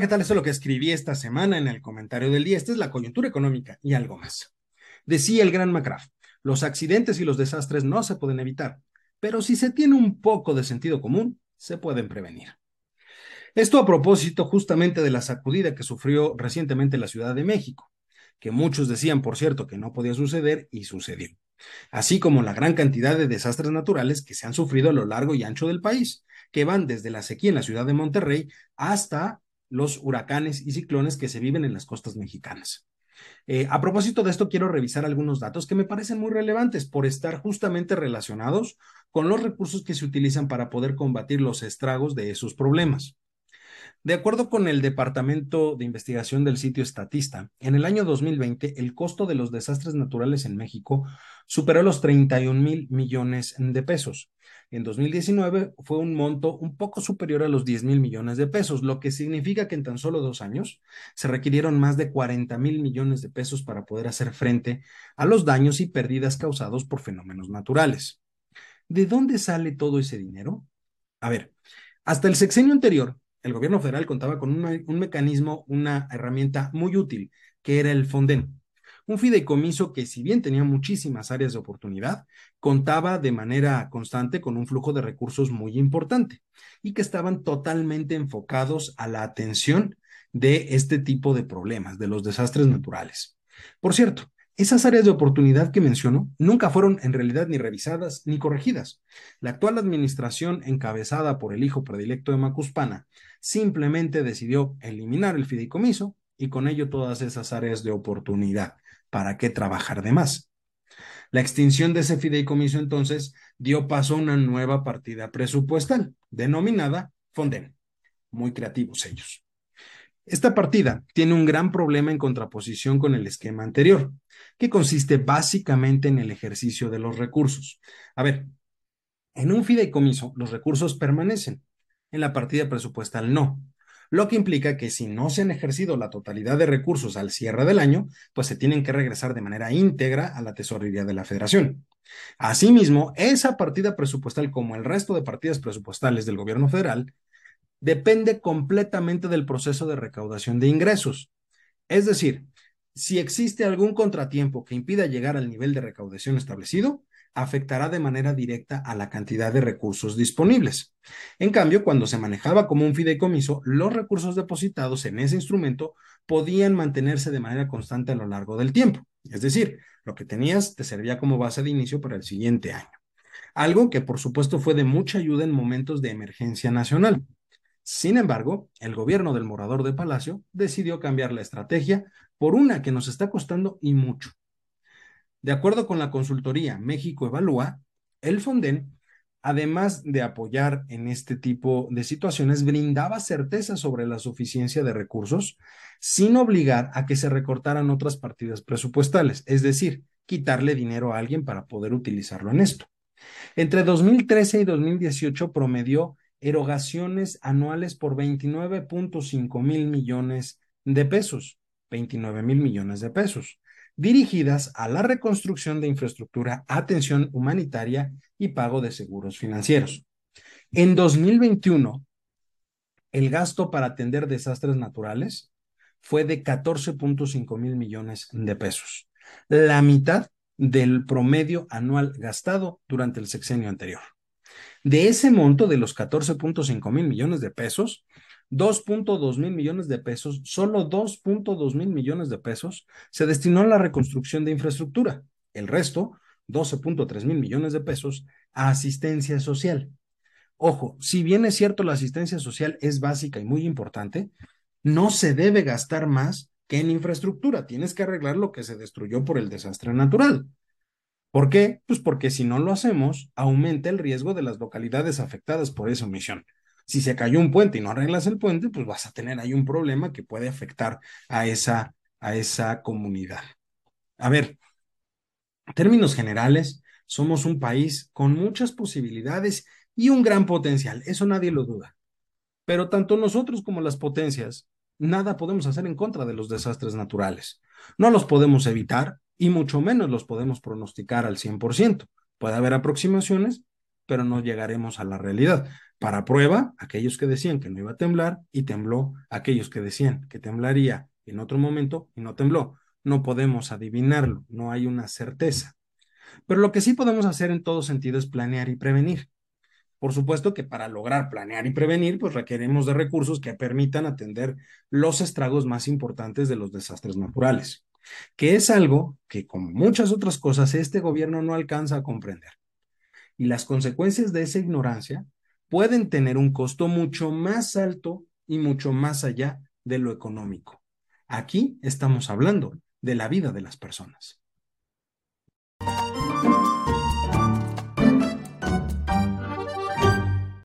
¿qué tal? Esto es lo que escribí esta semana en el comentario del día. Esta es la coyuntura económica y algo más. Decía el gran McCraft, los accidentes y los desastres no se pueden evitar, pero si se tiene un poco de sentido común, se pueden prevenir. Esto a propósito justamente de la sacudida que sufrió recientemente la Ciudad de México, que muchos decían, por cierto, que no podía suceder y sucedió, así como la gran cantidad de desastres naturales que se han sufrido a lo largo y ancho del país, que van desde la sequía en la ciudad de Monterrey hasta los huracanes y ciclones que se viven en las costas mexicanas. Eh, a propósito de esto, quiero revisar algunos datos que me parecen muy relevantes por estar justamente relacionados con los recursos que se utilizan para poder combatir los estragos de esos problemas. De acuerdo con el Departamento de Investigación del sitio Estatista, en el año 2020 el costo de los desastres naturales en México superó los 31 mil millones de pesos, en 2019 fue un monto un poco superior a los 10 mil millones de pesos, lo que significa que en tan solo dos años se requirieron más de 40 mil millones de pesos para poder hacer frente a los daños y pérdidas causados por fenómenos naturales. ¿De dónde sale todo ese dinero? A ver, hasta el sexenio anterior, el gobierno federal contaba con un, un mecanismo, una herramienta muy útil, que era el Fonden un fideicomiso que si bien tenía muchísimas áreas de oportunidad, contaba de manera constante con un flujo de recursos muy importante y que estaban totalmente enfocados a la atención de este tipo de problemas, de los desastres naturales. Por cierto, esas áreas de oportunidad que menciono nunca fueron en realidad ni revisadas ni corregidas. La actual administración, encabezada por el hijo predilecto de Macuspana, simplemente decidió eliminar el fideicomiso y con ello todas esas áreas de oportunidad. ¿Para qué trabajar de más? La extinción de ese fideicomiso entonces dio paso a una nueva partida presupuestal, denominada Fonden. Muy creativos ellos. Esta partida tiene un gran problema en contraposición con el esquema anterior, que consiste básicamente en el ejercicio de los recursos. A ver, en un fideicomiso los recursos permanecen, en la partida presupuestal no lo que implica que si no se han ejercido la totalidad de recursos al cierre del año, pues se tienen que regresar de manera íntegra a la tesorería de la federación. Asimismo, esa partida presupuestal, como el resto de partidas presupuestales del gobierno federal, depende completamente del proceso de recaudación de ingresos. Es decir, si existe algún contratiempo que impida llegar al nivel de recaudación establecido, afectará de manera directa a la cantidad de recursos disponibles. En cambio, cuando se manejaba como un fideicomiso, los recursos depositados en ese instrumento podían mantenerse de manera constante a lo largo del tiempo. Es decir, lo que tenías te servía como base de inicio para el siguiente año. Algo que por supuesto fue de mucha ayuda en momentos de emergencia nacional. Sin embargo, el gobierno del morador de Palacio decidió cambiar la estrategia por una que nos está costando y mucho, de acuerdo con la consultoría México Evalúa, el Fonden, además de apoyar en este tipo de situaciones, brindaba certeza sobre la suficiencia de recursos sin obligar a que se recortaran otras partidas presupuestales, es decir, quitarle dinero a alguien para poder utilizarlo en esto. Entre 2013 y 2018 promedió erogaciones anuales por 29.5 mil millones de pesos, 29 mil millones de pesos dirigidas a la reconstrucción de infraestructura, atención humanitaria y pago de seguros financieros. En 2021, el gasto para atender desastres naturales fue de 14.5 mil millones de pesos, la mitad del promedio anual gastado durante el sexenio anterior. De ese monto de los 14.5 mil millones de pesos, 2.2 mil millones de pesos, solo 2.2 mil millones de pesos se destinó a la reconstrucción de infraestructura. El resto, 12.3 mil millones de pesos, a asistencia social. Ojo, si bien es cierto la asistencia social es básica y muy importante, no se debe gastar más que en infraestructura. Tienes que arreglar lo que se destruyó por el desastre natural. ¿Por qué? Pues porque si no lo hacemos, aumenta el riesgo de las localidades afectadas por esa omisión. Si se cayó un puente y no arreglas el puente, pues vas a tener ahí un problema que puede afectar a esa, a esa comunidad. A ver, términos generales, somos un país con muchas posibilidades y un gran potencial, eso nadie lo duda. Pero tanto nosotros como las potencias, nada podemos hacer en contra de los desastres naturales. No los podemos evitar y mucho menos los podemos pronosticar al 100%. Puede haber aproximaciones, pero no llegaremos a la realidad. Para prueba, aquellos que decían que no iba a temblar y tembló, aquellos que decían que temblaría en otro momento y no tembló. No podemos adivinarlo, no hay una certeza. Pero lo que sí podemos hacer en todo sentido es planear y prevenir. Por supuesto que para lograr planear y prevenir, pues requerimos de recursos que permitan atender los estragos más importantes de los desastres naturales, que es algo que, como muchas otras cosas, este gobierno no alcanza a comprender. Y las consecuencias de esa ignorancia pueden tener un costo mucho más alto y mucho más allá de lo económico. Aquí estamos hablando de la vida de las personas.